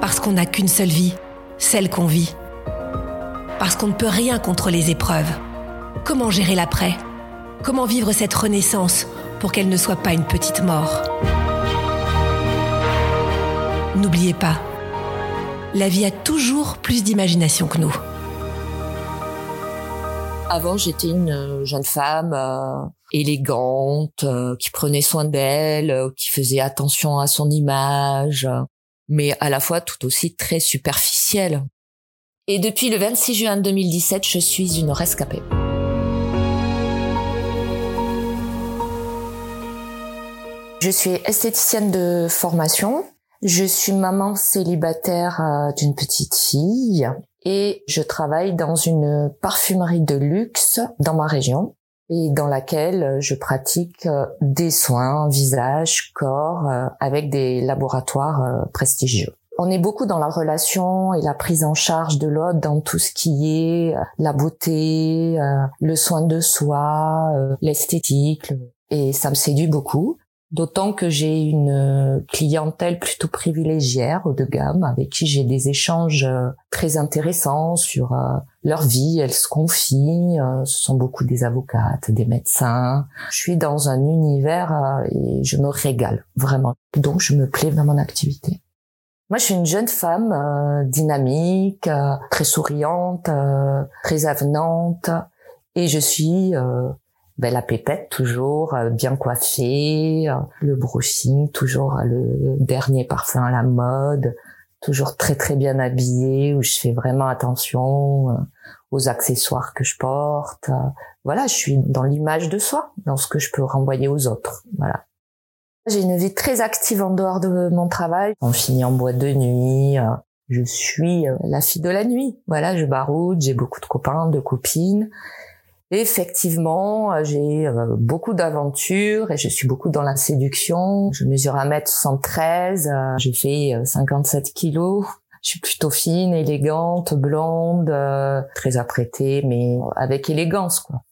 Parce qu'on n'a qu'une seule vie, celle qu'on vit. Parce qu'on ne peut rien contre les épreuves. Comment gérer l'après? Comment vivre cette renaissance pour qu'elle ne soit pas une petite mort? N'oubliez pas, la vie a toujours plus d'imagination que nous. Avant, j'étais une euh, jeune femme euh, élégante, euh, qui prenait soin d'elle, qui faisait attention à son image, mais à la fois tout aussi très superficielle. Et depuis le 26 juin 2017, je suis une rescapée. Je suis esthéticienne de formation. Je suis maman célibataire euh, d'une petite fille et je travaille dans une parfumerie de luxe dans ma région et dans laquelle je pratique euh, des soins visage, corps euh, avec des laboratoires euh, prestigieux. On est beaucoup dans la relation et la prise en charge de l'autre dans tout ce qui est euh, la beauté, euh, le soin de soi, euh, l'esthétique. le- Et ça me séduit beaucoup. D'autant que j'ai une euh, clientèle plutôt privilégiée, haut de gamme, avec qui j'ai des échanges euh, très intéressants sur euh, leur vie. Elles se confient. Ce sont beaucoup des avocates, des médecins. Je suis dans un univers et je me régale vraiment. Donc je me plais dans mon activité. Moi, je suis une jeune femme dynamique, très souriante, très avenante, et je suis ben, la pépette toujours, euh, bien coiffée, euh, le brushing, toujours euh, le dernier parfum à la mode, toujours très très bien habillée, où je fais vraiment attention aux accessoires que je porte. voilà, je suis dans l'image de soi, dans ce que je peux renvoyer aux autres. Voilà. J'ai une vie très active en dehors de mon travail. On finit en boîte de nuit. Je suis la fille de la nuit. Voilà, je baroude, j'ai beaucoup de copains, de copines. Effectivement, euh, j'ai euh, beaucoup d'aventures et je suis beaucoup dans la séduction. Je mesure 1m73, euh, fait euh, 57 kilos. Je suis plutôt fine, élégante, blonde, très apprêtée, mais avec élégance, quoi.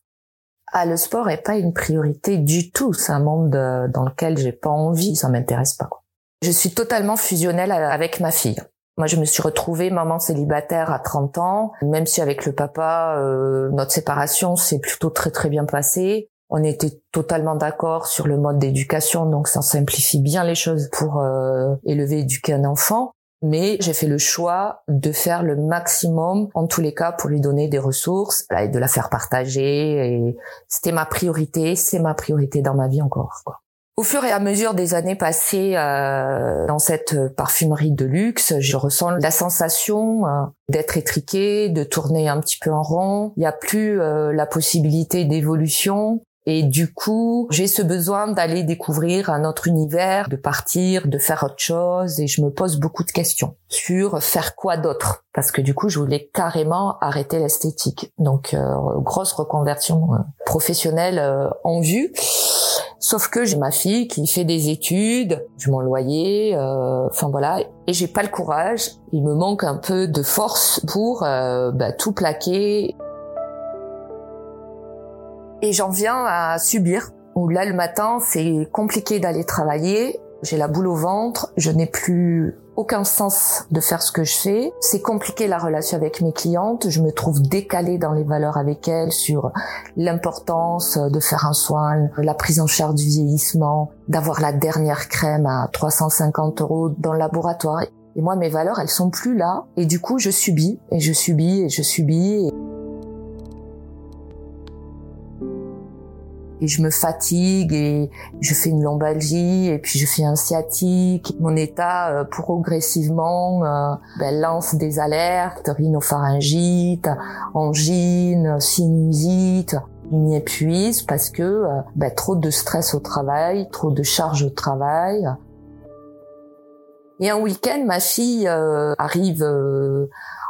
Ah, le sport est pas une priorité du tout. C'est un monde dans lequel j'ai pas envie, ça m'intéresse pas. Quoi. Je suis totalement fusionnelle avec ma fille. Moi, je me suis retrouvée maman célibataire à 30 ans, même si avec le papa, euh, notre séparation s'est plutôt très très bien passée. On était totalement d'accord sur le mode d'éducation, donc ça simplifie bien les choses pour euh, élever, éduquer un enfant. Mais j'ai fait le choix de faire le maximum, en tous les cas, pour lui donner des ressources et de la faire partager. Et c'était ma priorité, c'est ma priorité dans ma vie encore. Quoi. Au fur et à mesure des années passées euh, dans cette parfumerie de luxe, je ressens la sensation euh, d'être étriquée, de tourner un petit peu en rond. Il n'y a plus euh, la possibilité d'évolution. Et du coup, j'ai ce besoin d'aller découvrir un autre univers, de partir, de faire autre chose. Et je me pose beaucoup de questions sur faire quoi d'autre. Parce que du coup, je voulais carrément arrêter l'esthétique. Donc, euh, grosse reconversion euh, professionnelle en vue. Sauf que j'ai ma fille qui fait des études, je mon loyer, euh, enfin voilà, et j'ai pas le courage. Il me manque un peu de force pour euh, bah, tout plaquer. Et j'en viens à subir. Où là le matin c'est compliqué d'aller travailler J'ai la boule au ventre, je n'ai plus aucun sens de faire ce que je fais. C'est compliqué la relation avec mes clientes. Je me trouve décalée dans les valeurs avec elles sur l'importance de faire un soin, la prise en charge du vieillissement, d'avoir la dernière crème à 350 euros dans le laboratoire. Et moi, mes valeurs, elles sont plus là. Et du coup, je subis, et je subis, et je subis. Je me fatigue et je fais une lombalgie et puis je fais un sciatique. Mon état euh, progressivement euh, ben, lance des alertes, rhinopharyngite, angine, sinusite. Il m'y épuise parce que euh, ben, trop de stress au travail, trop de charge au travail. Et un week-end, ma fille arrive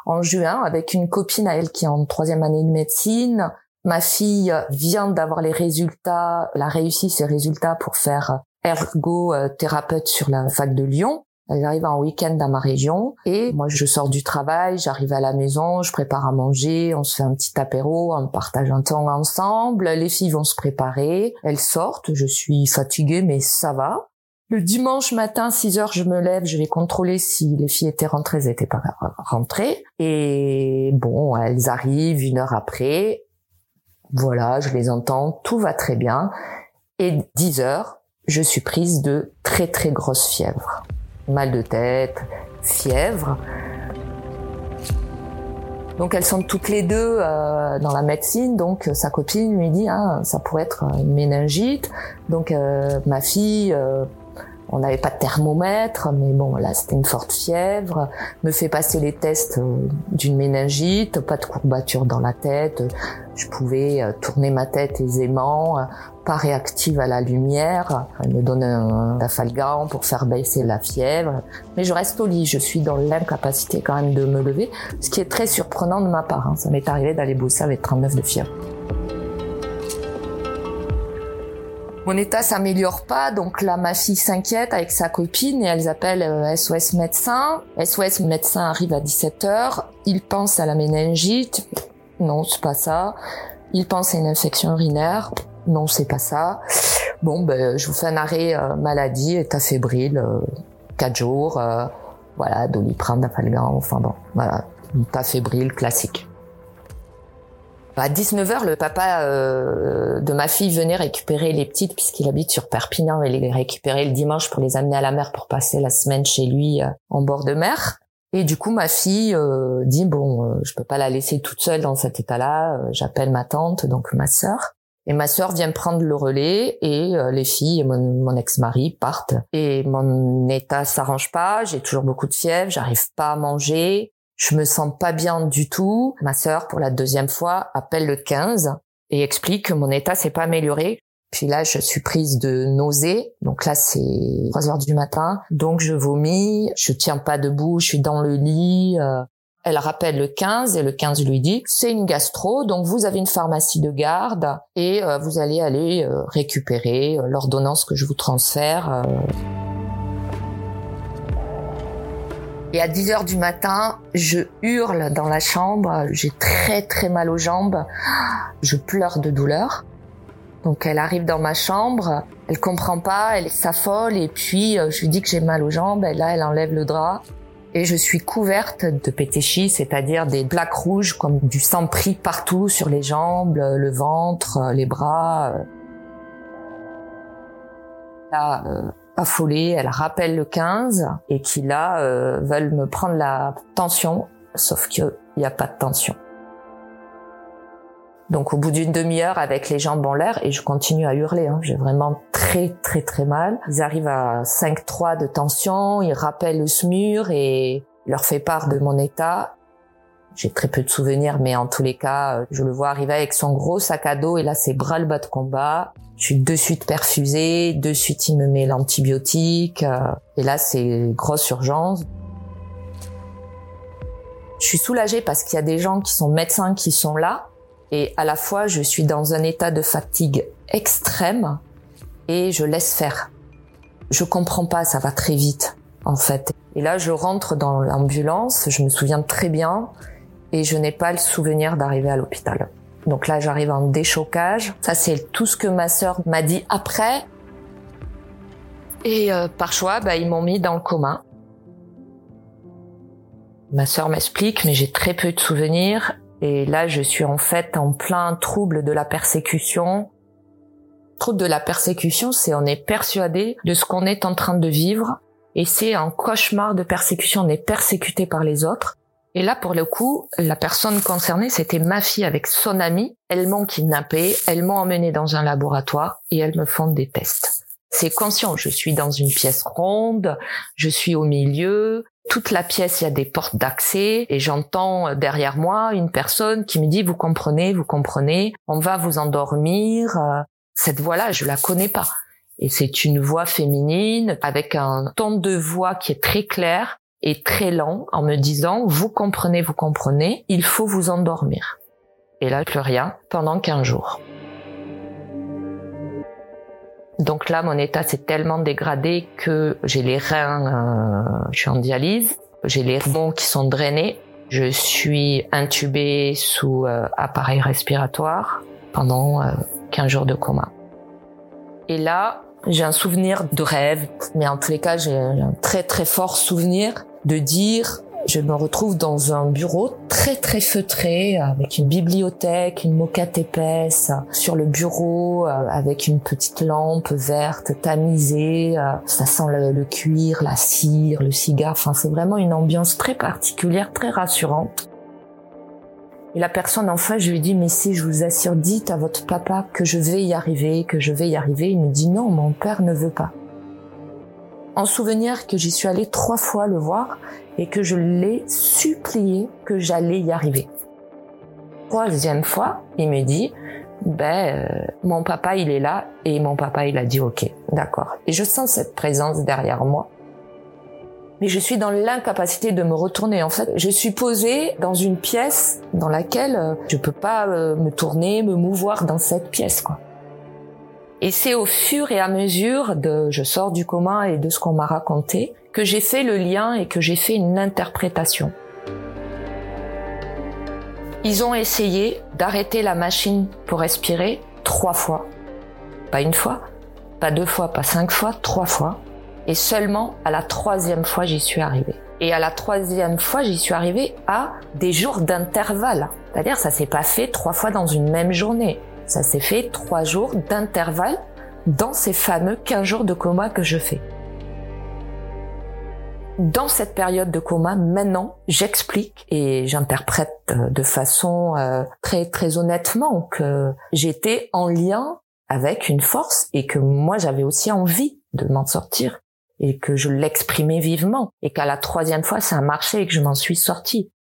en juin avec une copine à elle qui est en troisième année de médecine Ma fille vient d'avoir les résultats, elle a réussi ses résultats pour faire ergothérapeute sur la fac de Lyon. Elle arrive en week-end dans ma région et moi je sors du travail, j'arrive à la maison, je prépare à manger, on se fait un petit apéro, on partage un temps ensemble, les filles vont se préparer, elles sortent, je suis fatiguée mais ça va. Le dimanche matin, 6 heures, je me lève, je vais contrôler si les filles étaient rentrées, elles n'étaient pas rentrées. Et bon, elles arrivent une heure après, voilà, je les entends, tout va très bien. Et 10 heures, je suis prise de très très grosse fièvre. Mal de tête, fièvre. Donc elles sont toutes les deux euh, dans la médecine, donc sa copine lui dit ah ça pourrait être une méningite. Donc euh, ma fille euh, on n'avait pas de thermomètre, mais bon, là, c'était une forte fièvre. Me fait passer les tests euh, d'une méningite, pas de courbature dans la tête. Je pouvais euh, tourner ma tête aisément, euh, pas réactive à la lumière. Elle me donne un afalgan pour faire baisser la fièvre. Mais je reste au lit. Je suis dans l'incapacité quand même de me lever, ce qui est très surprenant de ma part. Hein. Ça m'est arrivé d'aller bosser avec 39 de fièvre. Mon état s'améliore pas, donc là ma fille s'inquiète avec sa copine et elles appellent SOS euh, médecin. SOS médecin arrive à 17h, il pense à la méningite. Non, c'est pas ça. Il pense à une infection urinaire. Non, c'est pas ça. Bon, ben, je vous fais un arrêt euh, maladie, état fébrile, euh, 4 jours, euh, voilà, doliprane, dapalgan, enfin bon, voilà, état fébrile classique. À 19h, le papa euh, de ma fille venait récupérer les petites puisqu'il habite sur Perpignan et les récupérer le dimanche pour les amener à la mer pour passer la semaine chez lui euh, en bord de mer. Et du coup, ma fille euh, dit bon, je peux pas la laisser toute seule dans cet état-là. J'appelle ma tante, donc ma sœur. Et ma sœur vient prendre le relais et les filles et mon, mon ex-mari partent. Et mon état s'arrange pas. J'ai toujours beaucoup de fièvre. J'arrive pas à manger. Je me sens pas bien du tout. Ma sœur, pour la deuxième fois, appelle le 15 et explique que mon état s'est pas amélioré. Puis là, je suis prise de nausées. Donc là, c'est 3 heures du matin. Donc je vomis. Je tiens pas debout. Je suis dans le lit. Euh. Elle rappelle le 15 et le 15 lui dit c'est une gastro, donc vous avez une pharmacie de garde et euh, vous allez aller euh, récupérer l'ordonnance que je vous transfère. Et à 10 heures du matin, je hurle dans la chambre, j'ai très très mal aux jambes, je pleure de douleur. Donc elle arrive dans ma chambre, elle comprend pas, elle s'affole. Et puis euh, je lui dis que j'ai mal aux jambes, et là elle enlève le drap. Et je suis couverte de pétéchis, c'est-à-dire des plaques rouges comme du sang pris partout sur les jambes, le ventre, les bras. Là, euh, affolée, elle rappelle le 15 et qui là euh, veulent me prendre la tension, sauf qu'il n'y a pas de tension. Donc au bout d'une demi-heure avec les jambes en l'air et je continue à hurler, hein, j'ai vraiment très très très mal. Ils arrivent à 5-3 de tension, ils rappellent le SMUR et leur fait part de mon état j'ai très peu de souvenirs, mais en tous les cas, euh, je le vois arriver avec son gros sac à dos et là, c'est bras le bas de combat. Je suis de suite perfusée, de suite il me met l'antibiotique euh, et là, c'est grosse urgence. Je suis soulagée parce qu'il y a des gens qui sont médecins qui sont là et à la fois, je suis dans un état de fatigue extrême et je laisse faire. Je comprends pas, ça va très vite en fait. Et là, je rentre dans l'ambulance, je me souviens très bien, et je n'ai pas le souvenir d'arriver à l'hôpital. Donc là, j'arrive en déchocage. Ça, c'est tout ce que ma sœur m'a dit après. Et euh, par choix, bah, ils m'ont mis dans le coma. Ma sœur m'explique, mais j'ai très peu de souvenirs. Et là, je suis en fait en plein trouble de la persécution. Trouble de la persécution, c'est on est persuadé de ce qu'on est en train de vivre. Et c'est un cauchemar de persécution. On est persécuté par les autres. Et là, pour le coup, la personne concernée, c'était ma fille avec son amie. Elles m'ont kidnappée, elles m'ont emmenée dans un laboratoire et elles me font des tests. C'est conscient, je suis dans une pièce ronde, je suis au milieu, toute la pièce, il y a des portes d'accès et j'entends derrière moi une personne qui me dit vous comprenez, vous comprenez, on va vous endormir. Cette voix-là, je la connais pas. Et c'est une voix féminine avec un ton de voix qui est très clair et très lent en me disant vous comprenez, vous comprenez, il faut vous endormir. Et là, plus rien pendant 15 jours. Donc là, mon état s'est tellement dégradé que j'ai les reins, euh, je suis en dialyse, j'ai les poumons qui sont drainés, je suis intubée sous euh, appareil respiratoire pendant 15 euh, jours de coma. Et là, j'ai un souvenir de rêve, mais en tous les cas, j'ai un très très fort souvenir de dire je me retrouve dans un bureau très très feutré avec une bibliothèque, une moquette épaisse sur le bureau euh, avec une petite lampe verte tamisée. Euh, ça sent le, cuir, la cire, le cigare. Enfin, c'est vraiment une ambiance très particulière, très rassurante. Et la personne en face, je lui dis, mais si je vous assure, dites à votre papa que je vais y arriver, que je vais y arriver. Il me dit, non, mon père ne veut pas. En souvenir que j'y suis allée trois fois le voir et que je l'ai supplié que j'allais y arriver. Troisième fois, il me dit, ben, euh, mon papa, il est là, et mon papa, il a dit ok, d'accord. Et je sens cette présence derrière moi. Mais je suis dans l'incapacité de me retourner. En fait, je suis posée dans une pièce dans laquelle euh, je peux pas euh, me tourner, me mouvoir dans cette pièce, quoi. Et c'est au fur et à mesure de je sors du coma et de ce qu'on m'a raconté que j'ai fait le lien et que j'ai fait une interprétation. Ils ont essayé d'arrêter la machine pour respirer trois fois. Pas une fois, pas deux fois, pas cinq fois, trois fois. Et seulement à la troisième fois, j'y suis arrivée. Et à la troisième fois, j'y suis arrivée à des jours d'intervalle. C'est-à-dire, ça s'est pas fait trois fois dans une même journée. Ça s'est fait trois jours d'intervalle dans ces fameux 15 jours de coma que je fais. Dans cette période de coma, maintenant, j'explique et j'interprète euh, de façon euh, très très honnêtement que j'étais en lien avec une force et que moi j'avais aussi envie de m'en sortir et que je l'exprimais vivement et qu'à la troisième fois ça a marché et que je m'en suis sortie.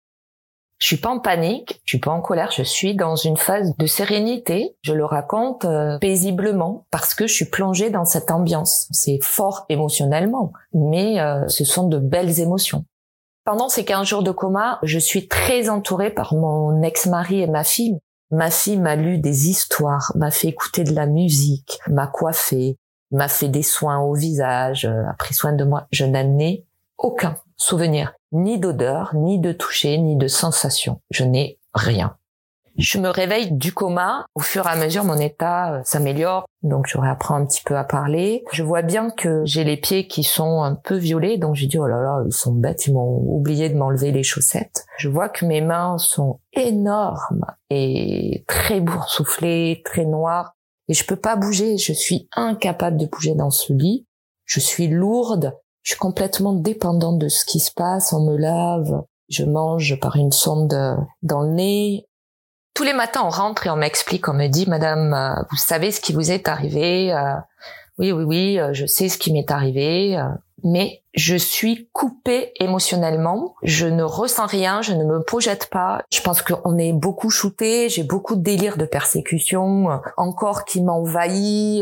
Je suis pas en panique, je suis pas en colère, je suis dans une phase de sérénité. Je le raconte euh, paisiblement parce que je suis plongée dans cette ambiance. C'est fort émotionnellement, mais euh, ce sont de belles émotions. Pendant ces 15 jours de coma, je suis très entourée par mon ex-mari et ma fille. Ma fille m'a lu des histoires, m'a fait écouter de la musique, m'a coiffé, m'a fait des soins au visage, euh, a pris soin de moi. Je n'en ai aucun souvenir, ni d'odeur, ni de toucher, ni de sensation. Je n'ai rien. Je me réveille du coma. Au fur et à mesure, mon état euh, s'améliore. Donc, je réapprends un petit peu à parler. Je vois bien que j'ai les pieds qui sont un peu violets. Donc, j'ai dit, oh là là, ils sont bêtes. Ils m'ont oublié de m'enlever les chaussettes. Je vois que mes mains sont énormes et très boursouflées, très noires. Et je peux pas bouger. Je suis incapable de bouger dans ce lit. Je suis lourde. Je suis complètement dépendante de ce qui se passe. On me lave, je mange par une sonde dans le nez. Tous les matins, on rentre et on m'explique, on me dit, Madame, euh, vous savez ce qui vous est arrivé euh, Oui, oui, oui, euh, je sais ce qui m'est arrivé. Mais je suis coupée émotionnellement. Je ne ressens rien, je ne me projette pas. Je pense qu'on est beaucoup shooté. J'ai beaucoup de délire de persécution, encore qui m'envahit.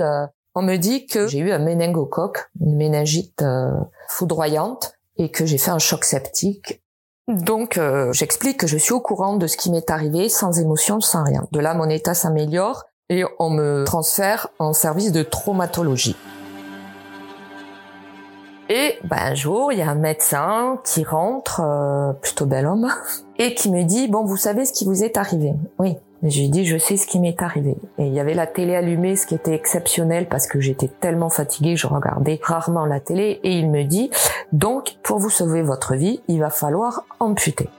On me dit que j'ai eu un méningocoque, une méningite euh, foudroyante, et que j'ai fait un choc septique. Donc euh, j'explique que je suis au courant de ce qui m'est arrivé, sans émotion, sans rien. De là, mon état s'améliore et on me transfère en service de traumatologie. Et ben, un jour, il y a un médecin qui rentre, euh, plutôt bel homme, et qui me dit, bon, vous savez ce qui vous est arrivé? Oui. Je lui dis, je sais ce qui m'est arrivé. Et il y avait la télé allumée, ce qui était exceptionnel parce que j'étais tellement fatiguée, je regardais rarement la télé. Et il me dit, donc, pour vous sauver votre vie, il va falloir amputer.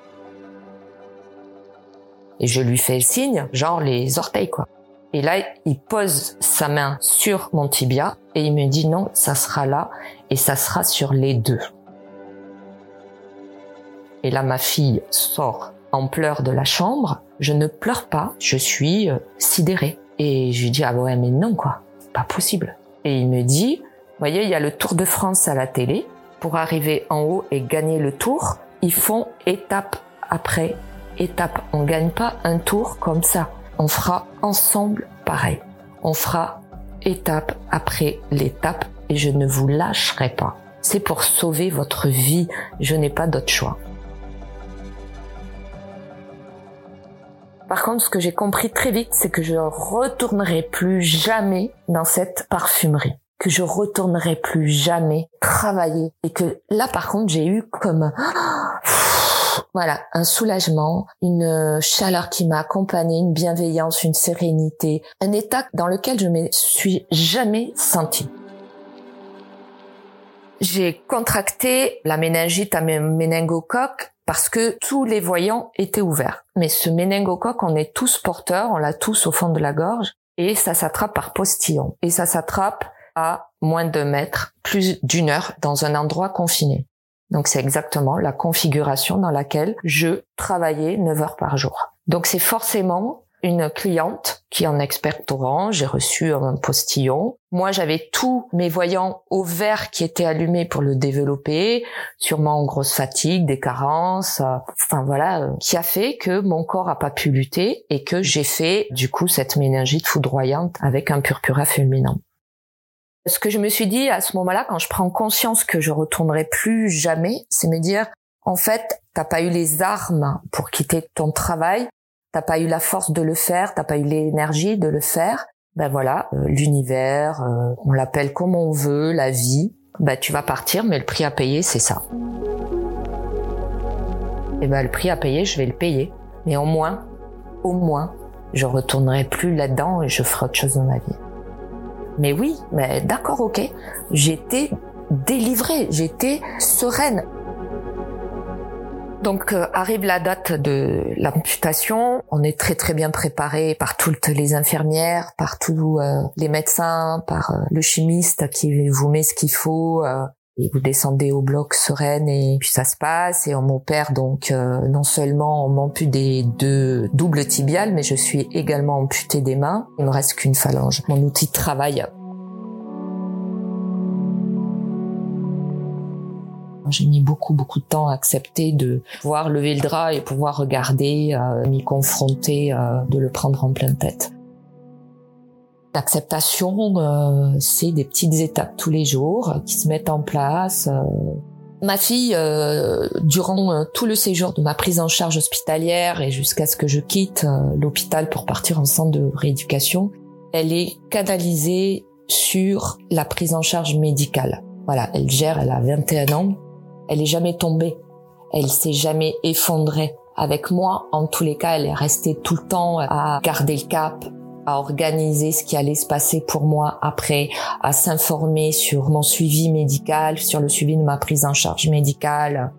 Et je lui fais le signe, genre les orteils, quoi. Et là, il pose sa main sur mon tibia et il me dit non, ça sera là et ça sera sur les deux. Et là, ma fille sort en pleurs de la chambre. Je ne pleure pas, je suis euh, sidérée. Et je lui dis, ah ouais, mais non, quoi, pas possible. Et il me dit, voyez, il y a le Tour de France à la télé. Pour arriver en haut et gagner le tour, ils font étape après étape. On gagne pas un tour comme ça. On fera ensemble pareil. On fera étape après l'étape et je ne vous lâcherai pas. C'est pour sauver votre vie. Je n'ai pas d'autre choix. Par contre, ce que j'ai compris très vite, c'est que je retournerai plus jamais dans cette parfumerie que je retournerai plus jamais travailler et que là par contre j'ai eu comme voilà un soulagement, une chaleur qui m'a accompagnée, une bienveillance, une sérénité, un état dans lequel je me suis jamais sentie. J'ai contracté la méningite à mes méningocoque parce que tous les voyants étaient ouverts. Mais ce méningocoque, on est tous porteurs, on l'a tous au fond de la gorge, et ça s'attrape par postillon. Et ça s'attrape à moins de mètres, plus d'une heure, dans un endroit confiné. Donc c'est exactement la configuration dans laquelle je travaillais 9 heures par jour. Donc c'est forcément une cliente qui est en experte orange, j'ai reçu un postillon. Moi, j'avais tous mes voyants au vert qui étaient allumés pour le développer, sûrement en grosse fatigue, des carences, euh, enfin voilà, euh, qui a fait que mon corps a pas pu lutter et que j'ai fait du coup cette méningite foudroyante avec un purpura fulminant. Ce que je me suis dit à ce moment-là, quand je prends conscience que je retournerai plus jamais, c'est me dire, en fait, t'as pas eu les armes pour quitter ton travail, t'as pas eu la force de le faire, t'as pas eu l'énergie de le faire, ben voilà, euh, l'univers, euh, on l'appelle comme on veut, la vie, ben tu vas partir, mais le prix à payer, c'est ça. Et ben le prix à payer, je vais le payer, mais au moins, au moins, je retournerai plus là-dedans et je ferai autre chose dans ma vie. Mais oui, mais d'accord, ok, j'étais délivrée, j'étais sereine. Donc euh, arrive la date de l'amputation, on est très très bien préparé par toutes les infirmières, par tous euh, les médecins, par euh, le chimiste qui vous met ce qu'il faut et vous descendez au bloc sereine et puis ça se passe et on m'opère donc non seulement on m'ampute des deux doubles tibiales mais je suis également amputée des mains. Il me reste qu'une phalange. Mon outil de travail J'ai mis beaucoup beaucoup de temps à accepter de pouvoir lever le drap et pouvoir regarder, euh, m'y confronter, euh, de le prendre en pleine tête. L'acceptation, euh, c'est des petites étapes tous les jours qui se mettent en place. Ma fille, durant tout le séjour de ma prise en charge hospitalière et jusqu'à ce que je quitte l'hôpital pour partir en centre de rééducation, elle est canalisée sur la prise en charge médicale. Voilà, elle gère, elle a 21 ans, elle est jamais tombée. Elle s'est jamais effondrée. Avec moi, en tous les cas, elle est restée tout le temps à garder le cap, à organiser ce qui allait se passer pour moi après, à s'informer sur mon suivi médical, sur le suivi de ma prise en charge médicale.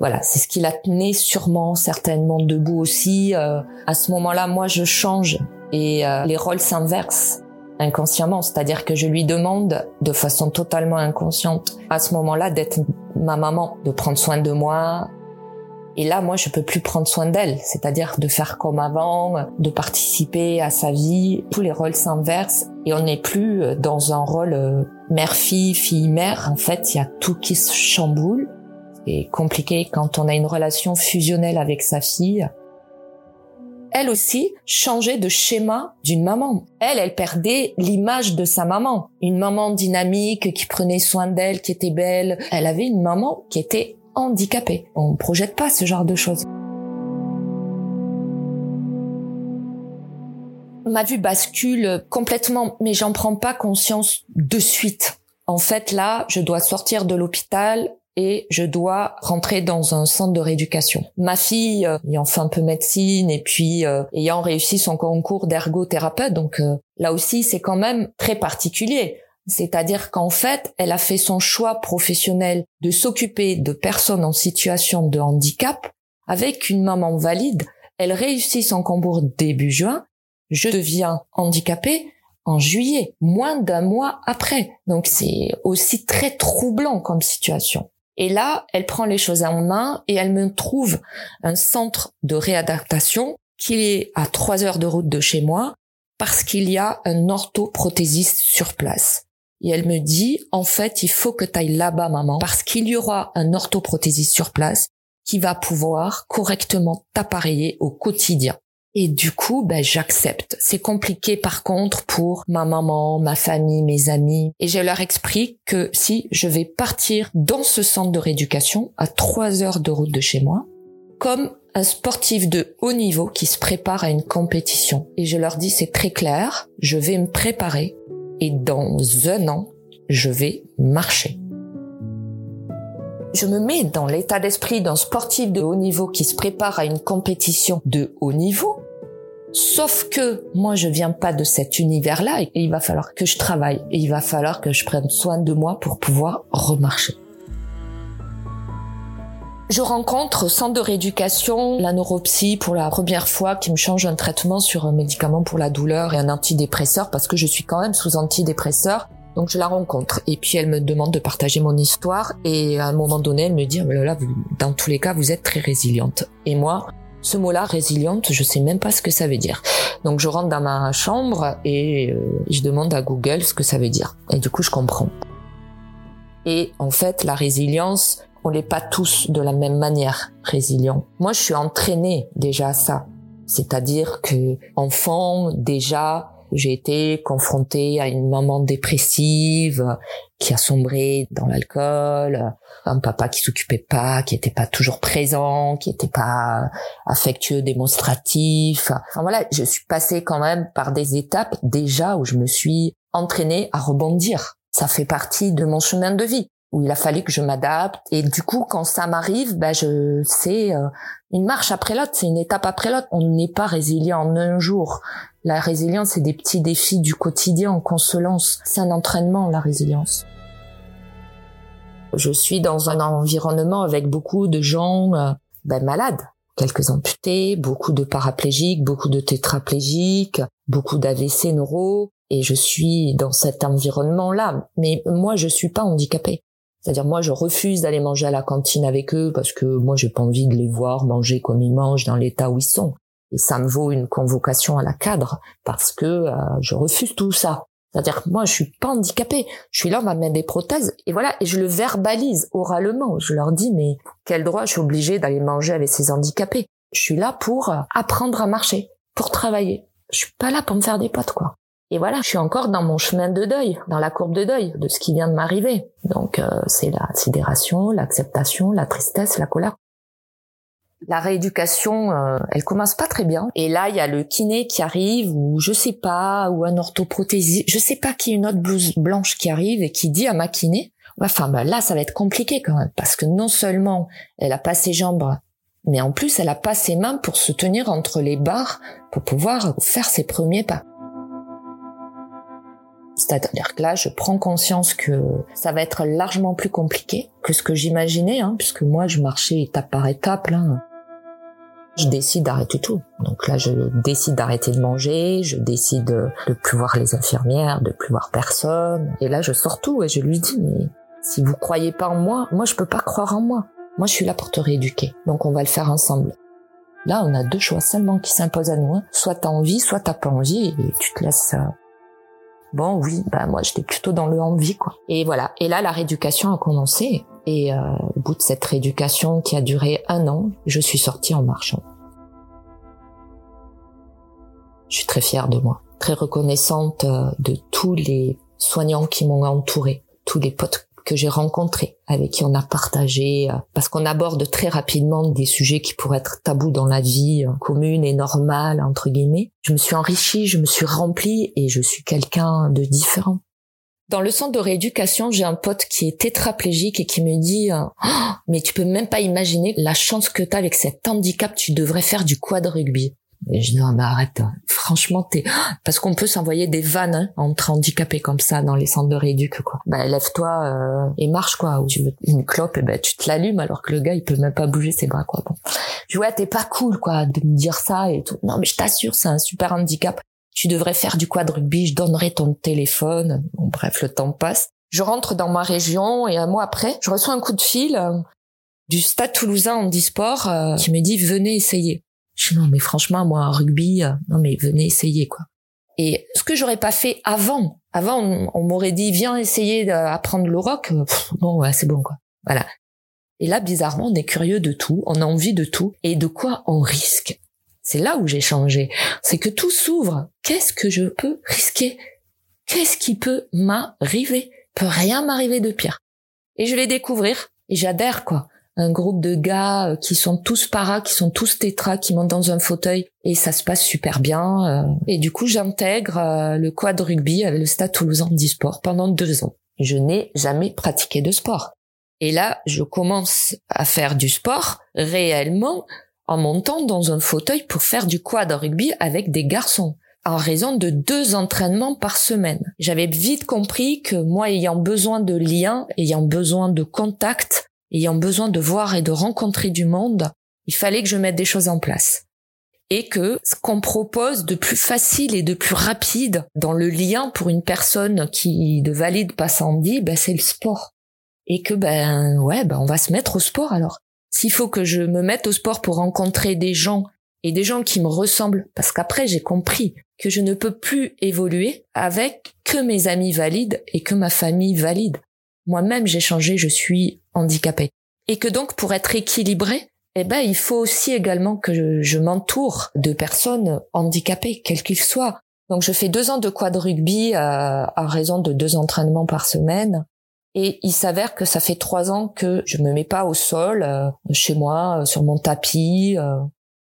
Voilà, c'est ce qui la tenait sûrement, certainement debout aussi. Euh, à ce moment-là, moi, je change et euh, les rôles s'inversent inconsciemment, c'est-à-dire que je lui demande de façon totalement inconsciente à ce moment-là d'être ma maman, de prendre soin de moi. Et là, moi, je peux plus prendre soin d'elle, c'est-à-dire de faire comme avant, de participer à sa vie. Tous les rôles s'inversent et on n'est plus dans un rôle euh, mère-fille, fille-mère. En fait, il y a tout qui se chamboule. C'est compliqué quand on a une relation fusionnelle avec sa fille elle aussi changeait de schéma d'une maman. Elle, elle perdait l'image de sa maman. Une maman dynamique qui prenait soin d'elle, qui était belle. Elle avait une maman qui était handicapée. On ne projette pas ce genre de choses. Ma vue bascule complètement, mais j'en prends pas conscience de suite. En fait, là, je dois sortir de l'hôpital et je dois rentrer dans un centre de rééducation. Ma fille, euh, ayant fait un peu médecine et puis euh, ayant réussi son concours d'ergothérapeute, donc euh, là aussi c'est quand même très particulier. C'est-à-dire qu'en fait, elle a fait son choix professionnel de s'occuper de personnes en situation de handicap avec une maman valide. Elle réussit son concours début juin. Je deviens handicapée en juillet, moins d'un mois après. Donc c'est aussi très troublant comme situation. Et là, elle prend les choses en main et elle me trouve un centre de réadaptation qui est à trois heures de route de chez moi parce qu'il y a un orthoprothésiste sur place. Et elle me dit, en fait, il faut que tu là-bas, maman, parce qu'il y aura un orthoprothésiste sur place qui va pouvoir correctement t'appareiller au quotidien. Et du coup, ben, j'accepte. C'est compliqué par contre pour ma maman, ma famille, mes amis. Et je leur explique que si je vais partir dans ce centre de rééducation à trois heures de route de chez moi, comme un sportif de haut niveau qui se prépare à une compétition. Et je leur dis c'est très clair, je vais me préparer et dans un an, je vais marcher. Je me mets dans l'état d'esprit d'un sportif de haut niveau qui se prépare à une compétition de haut niveau Sauf que moi, je viens pas de cet univers-là et il va falloir que je travaille et il va falloir que je prenne soin de moi pour pouvoir remarcher. Je rencontre centre de rééducation la neuropsy pour la première fois qui me change un traitement sur un médicament pour la douleur et un antidépresseur parce que je suis quand même sous antidépresseur. Donc je la rencontre et puis elle me demande de partager mon histoire et à un moment donné elle me dit oh là dans tous les cas vous êtes très résiliente et moi ce mot-là, résiliente, je sais même pas ce que ça veut dire. Donc je rentre dans ma chambre et euh, je demande à Google ce que ça veut dire. Et du coup, je comprends. Et en fait, la résilience, on n'est pas tous de la même manière résilients. Moi, je suis entraînée déjà à ça. C'est-à-dire que enfant, déjà, j'ai été confrontée à une maman dépressive qui a sombré dans l'alcool, un papa qui s'occupait pas, qui était pas toujours présent, qui était pas affectueux, démonstratif. Enfin voilà, je suis passée quand même par des étapes déjà où je me suis entraînée à rebondir. Ça fait partie de mon chemin de vie où il a fallu que je m'adapte. Et du coup, quand ça m'arrive, ben je sais euh, une marche après l'autre, c'est une étape après l'autre. On n'est pas résilient en un jour. La résilience, c'est des petits défis du quotidien qu'on se lance. C'est un entraînement, la résilience. Je suis dans un environnement avec beaucoup de gens euh, ben, malades, quelques amputés, beaucoup de paraplégiques, beaucoup de tétraplégiques, beaucoup d'AVC neuro, et je suis dans cet environnement-là. Mais moi, je suis pas handicapée. C'est-à-dire moi je refuse d'aller manger à la cantine avec eux parce que moi j'ai pas envie de les voir manger comme ils mangent dans l'état où ils sont. Et ça me vaut une convocation à la cadre parce que euh, je refuse tout ça. C'est-à-dire que moi je suis pas handicapée, je suis là on va mettre des prothèses et voilà et je le verbalise oralement. Je leur dis mais quel droit? Je suis obligée d'aller manger avec ces handicapés Je suis là pour euh, apprendre à marcher, pour travailler. Je suis pas là pour me faire des potes quoi. Et voilà, je suis encore dans mon chemin de deuil, dans la courbe de deuil de ce qui vient de m'arriver. Donc euh, c'est la sidération, l'acceptation, la tristesse, la colère. La rééducation, euh, elle commence pas très bien. Et là, il y a le kiné qui arrive, ou je sais pas, ou un orthoprothésiste, je sais pas qui, une autre blouse blanche qui arrive et qui dit à ma kiné, enfin ben là, ça va être compliqué quand même, parce que non seulement elle a pas ses jambes, mais en plus elle a pas ses mains pour se tenir entre les barres pour pouvoir faire ses premiers pas. C'est-à-dire que là, je prends conscience que ça va être largement plus compliqué que ce que j'imaginais, hein, puisque moi, je marchais étape par étape. Là. Je décide d'arrêter tout. Donc là, je décide d'arrêter de manger, je décide de, de plus voir les infirmières, de plus voir personne. Et là, je sors tout et je lui dis, mais si vous croyez pas en moi, moi, je peux pas croire en moi. Moi, je suis là pour te rééduquer. Donc, on va le faire ensemble. Là, on a deux choix seulement qui s'imposent à nous. Hein. Soit t'as envie, soit t'as pas envie, et tu te laisses euh, Bon, oui, bah moi j'étais plutôt dans le envie quoi. Et voilà. Et là, la rééducation a commencé. Et euh, au bout de cette rééducation qui a duré un an, je suis sortie en marchant. Je suis très fière de moi, très reconnaissante euh, de tous les soignants qui m'ont entourée, tous les potes que j'ai rencontrés, avec qui on a partagé, euh, parce qu'on aborde très rapidement des sujets qui pourraient être tabous dans la vie euh, commune et normale, entre guillemets. Je me suis enrichie, je me suis remplie et je suis quelqu'un de différent. Dans le centre de rééducation, j'ai un pote qui est tétraplégique et qui me dit euh, Oh, mais tu peux même pas imaginer la chance que tu as avec cet handicap, tu devrais faire du quad rugby." Et je dis non mais arrête, franchement t'es parce qu'on peut s'envoyer des vannes hein, entre handicapés comme ça dans les centres de rééduc quoi. Bah lève-toi euh, et marche quoi. Ou tu veux une clope et ben tu te l'allumes alors que le gars il peut même pas bouger ses bras quoi. Bon, je dis ouais t'es pas cool quoi de me dire ça et tout. Non mais je t'assure c'est un super handicap. Tu devrais faire du quad rugby. Je donnerai ton téléphone. Bon bref le temps passe. Je rentre dans ma région et un mois après je reçois un coup de fil. Euh, du Stade Toulousain en disport euh, qui me dit venez essayer. Je dis non mais franchement moi rugby euh, non mais venez essayer quoi. Et ce que j'aurais pas fait avant, avant on, m'aurait dit viens essayer d'apprendre le rock, bon ouais c'est bon quoi. Voilà. Et là bizarrement on est curieux de tout, on a envie de tout et de quoi on risque? C'est là où j'ai changé, c'est que tout s'ouvre. Qu'est-ce que je peux risquer? Qu'est-ce qui peut m'arriver? Peut rien m'arriver de pire. Et je vais découvrir et j'adhère quoi un groupe de gars euh, qui sont tous paras, qui sont tous tétras, qui montent dans un fauteuil et ça se passe super bien. Euh. Et du coup, j'intègre euh, le quad rugby avec le Stade Toulousain d'e-sport pendant deux ans. Je n'ai jamais pratiqué de sport. Et là, je commence à faire du sport réellement en montant dans un fauteuil pour faire du quad rugby avec des garçons en raison de deux entraînements par semaine. J'avais vite compris que moi ayant besoin de liens, ayant besoin de contact, ayant besoin de voir et de rencontrer du monde, il fallait que je mette des choses en place. Et que ce qu'on propose de plus facile et de plus rapide dans le lien pour une personne qui de valide pas dit, ben c'est le sport. Et que ben ouais, ben on va se mettre au sport alors. S'il faut que je me mette au sport pour rencontrer des gens et des gens qui me ressemblent, parce qu'après j'ai compris que je ne peux plus évoluer avec que mes amis valides et que ma famille valide. Moi-même j'ai changé, je suis handicapé. Et que donc pour être équilibré, eh ben il faut aussi également que je, m'entoure de personnes handicapées, quelles qu'ils soient. Donc je fais deux ans de quad rugby à, à raison de deux entraînements par semaine. Et il s'avère que ça fait trois ans que je me mets pas au sol, euh, chez moi, euh, sur mon tapis. Euh.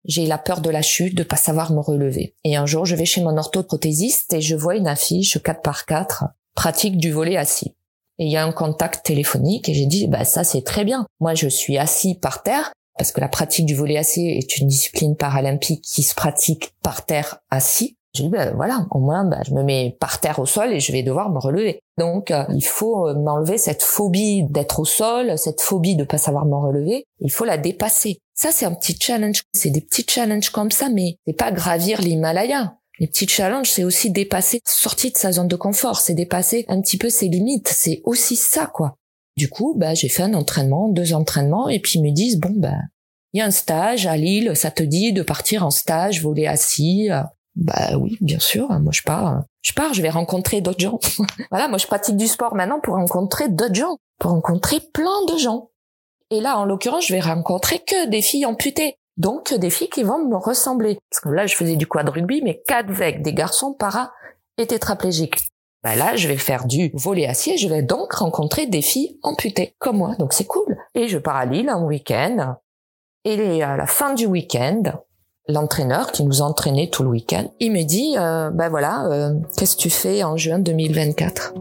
j'ai la peur de la chute, de pas savoir me relever. Et un jour, je vais chez mon orthoprothésiste et je vois une affiche 4 par 4 pratique du volet assis et il y a un contact téléphonique et j'ai dit bah ça c'est très bien. Moi je suis assis par terre parce que la pratique du volet assis est une discipline paralympique qui se pratique par terre assis. J'ai dit ben voilà, au moins bah, je me mets par terre au sol et je vais devoir me relever. Donc euh, il faut euh, m'enlever cette phobie d'être au sol, cette phobie de pas savoir me relever. Il faut la dépasser. Ça c'est un petit challenge. C'est des petits challenges comme ça, mais c'est pas gravir l'Himalaya. Les petits challenges, c'est aussi dépasser, sortir de sa zone de confort, c'est dépasser un petit peu ses limites, c'est aussi ça, quoi. Du coup, bah, j'ai fait un entraînement, deux entraînements, et puis ils me disent, bon, bah, il y a un stage à Lille, ça te dit de partir en stage, voler assis. Bah oui, bien sûr, moi je pars. Je pars, je vais rencontrer d'autres gens. voilà, moi je pratique du sport maintenant pour rencontrer d'autres gens, pour rencontrer plein de gens. Et là, en l'occurrence, je vais rencontrer que des filles amputées. Donc des filles qui vont me ressembler. Parce que là, je faisais du quad rugby, mais qu'avec des garçons para et tétraplégiques. Bah là, je vais faire du volet acier, je vais donc rencontrer des filles amputées, comme moi, donc c'est cool. Et je pars à Lille un week-end, et à la fin du week-end, l'entraîneur qui nous entraînait tout le week-end, il me dit, euh, ben voilà, euh, qu'est-ce que tu fais en juin 2024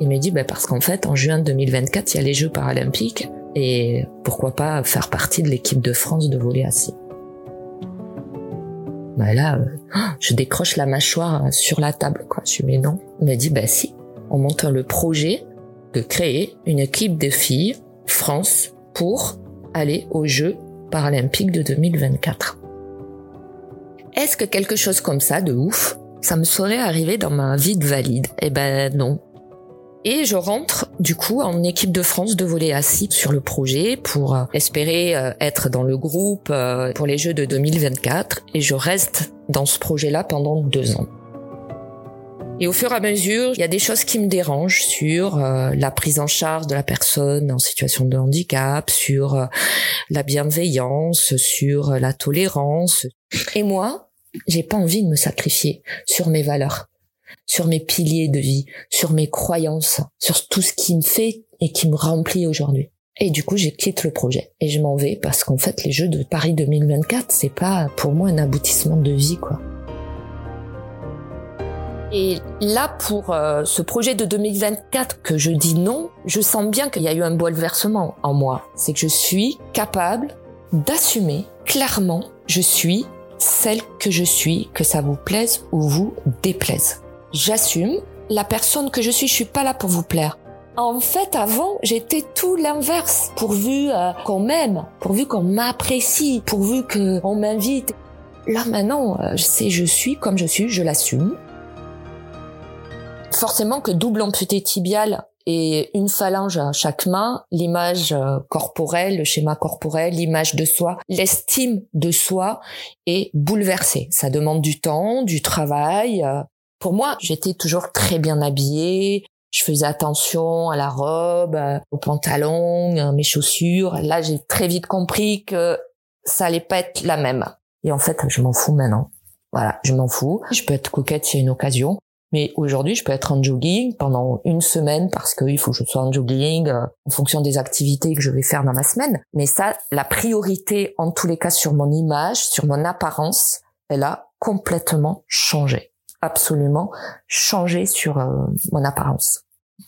Il me dit, ben parce qu'en fait, en juin 2024, il y a les Jeux paralympiques, et pourquoi pas faire partie de l'équipe de France de volley assis. Bah là, euh, je décroche la mâchoire sur la table, quoi. Je lui non. Il m'a dit, bah si, on monte le projet de créer une équipe de filles France pour aller aux Jeux paralympiques de 2024. Est-ce que quelque chose comme ça, de ouf, ça me serait arrivé dans ma vie de valide? Eh ben non, et je rentre du coup en équipe de France de voler assis sur le projet pour euh, espérer euh, être dans le groupe euh, pour les Jeux de 2024 et je reste dans ce projet-là pendant deux ans. Et au fur et à mesure, il y a des choses qui me dérangent sur la prise en charge de la personne en situation de handicap, sur la bienveillance, sur la tolérance. Et moi, j'ai pas envie de me sacrifier sur mes valeurs sur mes piliers de vie, sur mes croyances, sur tout ce qui me fait et qui me remplit aujourd'hui. Et du coup, j'ai quitté le projet et je m'en vais parce qu'en fait, les Jeux de Paris 2024, c'est pas pour moi un aboutissement de vie, quoi. Et là, pour euh, ce projet de 2024 que je dis non, je sens bien qu'il y a eu un bouleversement en moi. C'est que je suis capable d'assumer clairement, je suis celle que je suis, que ça vous plaise ou vous déplaise. J'assume la personne que je suis, je suis pas là pour vous plaire. En fait, avant, j'étais tout l'inverse. Pourvu euh, qu'on m'aime, pourvu qu'on m'apprécie, pourvu qu'on m'invite. Là maintenant, euh, sais, je suis comme je suis, je l'assume forcément que double amputé tibial et une phalange à chaque main, l'image euh, corporelle, le schéma corporel, l'image de soi, l'estime de soi est bouleversée. Ça demande du temps, du travail. Pour moi, j'étais toujours très bien habillée. Je faisais attention à la robe, au pantalon, mes chaussures. Là, j'ai très vite compris que ça allait pas être la même. Et en fait, je m'en fous maintenant. Voilà, je m'en fous. Je peux être coquette a une occasion. Mais aujourd'hui, je peux être en jogging pendant une semaine parce qu'il faut que je sois en jogging euh, en fonction des activités que je vais faire dans ma semaine. Mais ça, la priorité, en tous les cas, sur mon image, sur mon apparence, elle a complètement changé. Absolument changé sur euh, mon apparence.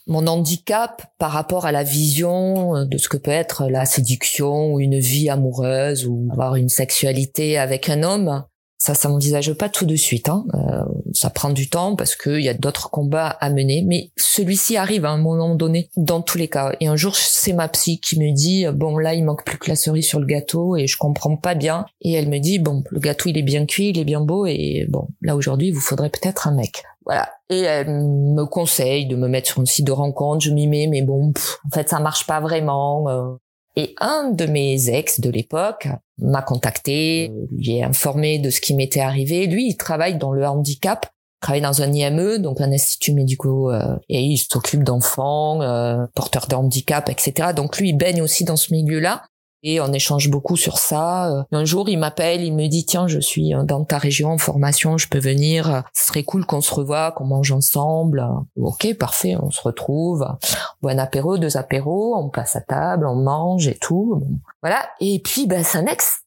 Mon handicap par rapport à la vision euh, de ce que peut être la séduction ou une vie amoureuse ou avoir une sexualité avec un homme, ça, ça m'envisage pas tout de suite. Hein. Euh, ça prend du temps parce qu'il y a d'autres combats à mener. Mais celui-ci arrive à un moment donné, dans tous les cas. Et un jour, c'est ma psy qui me dit bon là, il manque plus que la cerise sur le gâteau et je comprends pas bien. Et elle me dit bon, le gâteau il est bien cuit, il est bien beau et bon là aujourd'hui, il vous faudrait peut-être un mec. Voilà. Et elle me conseille de me mettre sur un site de rencontre. Je m'y mets, mais bon, en fait, ça marche pas vraiment. Euh. Et un de mes ex de l'époque m'a contacté, lui ai informé de ce qui m'était arrivé. Lui, il travaille dans le handicap, il travaille dans un IME, donc un institut médico, euh, et il s'occupe d'enfants, euh, porteurs de handicap, etc. Donc lui, il baigne aussi dans ce milieu-là et on échange beaucoup sur ça. Euh, un jour, il m'appelle, il me dit tiens, je suis euh, dans ta région en formation, je peux venir. Ce serait cool qu'on se revoie, qu'on mange ensemble. Ok, parfait, on se retrouve. On boit un apéro, deux apéros, on passe à table, on mange et tout. Voilà. Et puis, ben, c'est un ex.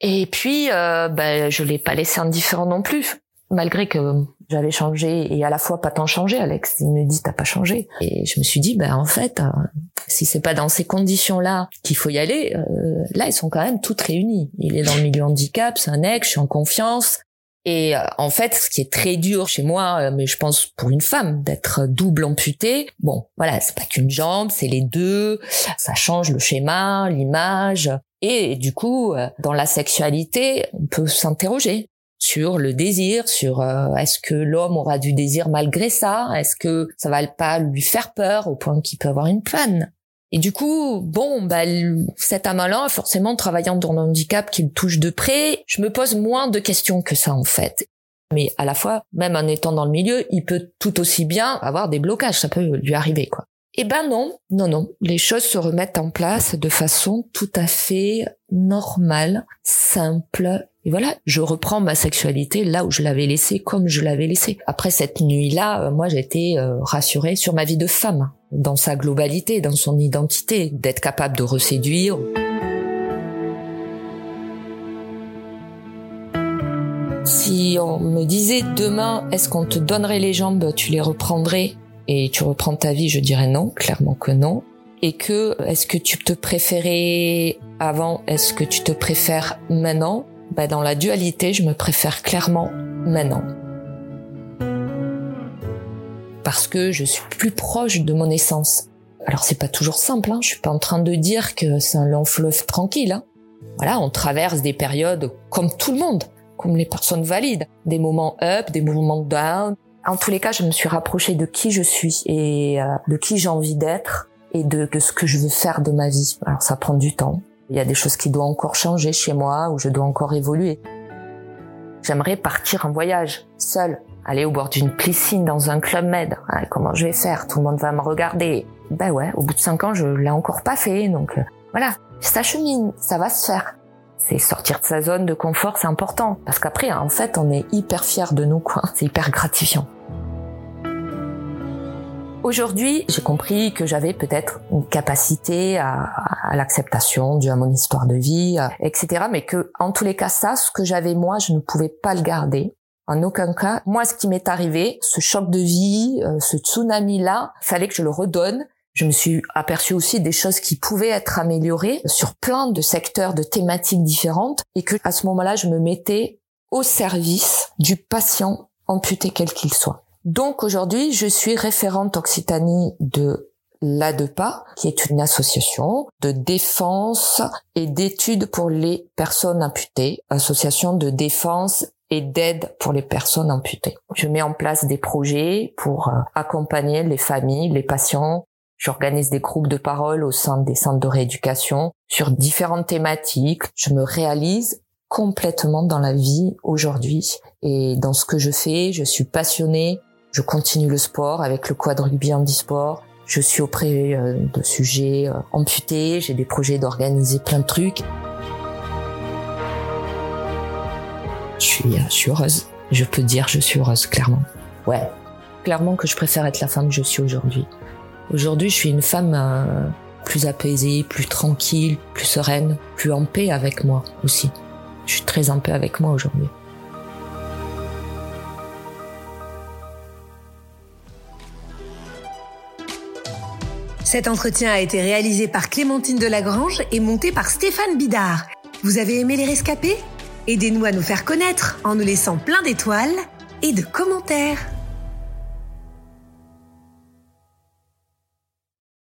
Et puis, ben, je l'ai pas laissé indifférent non plus, malgré que j'avais changé et à la fois pas tant changé Alex il me dit t'as pas changé. Et je me suis dit ben en fait euh, si c'est pas dans ces conditions là qu'il faut y aller euh, là ils sont quand même toutes réunies. Il est dans le milieu handicap c'est un ex je suis en confiance. Et euh, en fait ce qui est très dur chez moi mais je pense pour une femme d'être double amputée bon voilà c'est pas qu'une jambe c'est les deux ça change le schéma l'image. Et du coup dans la sexualité on peut s'interroger sur le désir, sur euh, est-ce que l'homme aura du désir malgré ça, est-ce que ça va pas lui faire peur au point qu'il peut avoir une panne? Et du coup, bon, bah, cet amant-là, forcément, travaillant dans le handicap qui le touche de près, je me pose moins de questions que ça, en fait. Mais à la fois, même en étant dans le milieu, il peut tout aussi bien avoir des blocages, ça peut lui arriver, quoi. Eh ben non, non, non. Les choses se remettent en place de façon tout à fait normale, simple. Et voilà, je reprends ma sexualité là où je l'avais laissée, comme je l'avais laissée. Après cette nuit-là, euh, moi j'étais euh, rassurée sur ma vie de femme, dans sa globalité, dans son identité, d'être capable de reséduire. Si on me disait demain, est-ce qu'on te donnerait les jambes, tu les reprendrais? Et tu reprends ta vie, je dirais non, clairement que non. Et que est-ce que tu te préférais avant, est-ce que tu te préfères maintenant? Bah, Dans la dualité, je me préfère clairement maintenant. Parce que je suis plus proche de mon essence. Alors c'est pas toujours simple, hein. je suis pas en train de dire que c'est un long fleuve tranquille. Hein. Voilà, on traverse des périodes comme tout le monde, comme les personnes valides, des moments up, des moments down, en tous les cas, je me suis rapprochée de qui je suis et euh, de qui j'ai envie d'être et de, ce que je veux faire de ma vie. Alors ça prend du temps. Il y a des choses qui doivent encore changer chez moi où je dois encore évoluer. J'aimerais partir en voyage, seule, aller au bord d'une piscine dans un club med. Ah, comment je vais faire? Tout le monde va me regarder. Ben ouais, au bout de cinq ans, je l'ai encore pas fait, donc euh, voilà. Ça chemine, ça va se faire c'est sortir de sa zone de confort, c'est important. Parce qu'après, en fait, on est hyper fier de nous, quoi. C'est hyper gratifiant. Aujourd'hui, j'ai compris que j'avais peut-être une capacité à, l'acceptation due à mon histoire de vie, etc. Mais que, en tous les cas, ça, ce que j'avais moi, je ne pouvais pas le garder. En aucun cas. Moi, ce qui m'est arrivé, ce choc de vie, euh, ce tsunami-là, fallait que je le redonne. Je me suis aperçu aussi des choses qui pouvaient être améliorées sur plein de secteurs, de thématiques différentes, et que à ce moment-là, je me mettais au service du patient amputé quel qu'il soit. Donc aujourd'hui, je suis référente Occitanie de l'ADEPA, qui est une association de défense et d'études pour les personnes amputées, association de défense et d'aide pour les personnes amputées. Je mets en place des projets pour euh, accompagner les familles, les patients. J'organise des groupes de parole au sein des centres de rééducation sur différentes thématiques. Je me réalise complètement dans la vie aujourd'hui et dans ce que je fais. Je suis passionnée. Je continue le sport avec le quad rugby handisport. Je suis auprès euh, de sujets euh, amputés. J'ai des projets d'organiser plein de trucs. Je suis, euh, je suis heureuse. Je peux dire je suis heureuse, clairement. Ouais. Clairement que je préfère être la femme que je suis aujourd'hui. Aujourd'hui, je suis une femme plus apaisée, plus tranquille, plus sereine, plus en paix avec moi aussi. Je suis très en paix avec moi aujourd'hui. Cet entretien a été réalisé par Clémentine Delagrange et monté par Stéphane Bidard. Vous avez aimé les rescapés? Aidez-nous à nous faire connaître en nous laissant plein d'étoiles et de commentaires.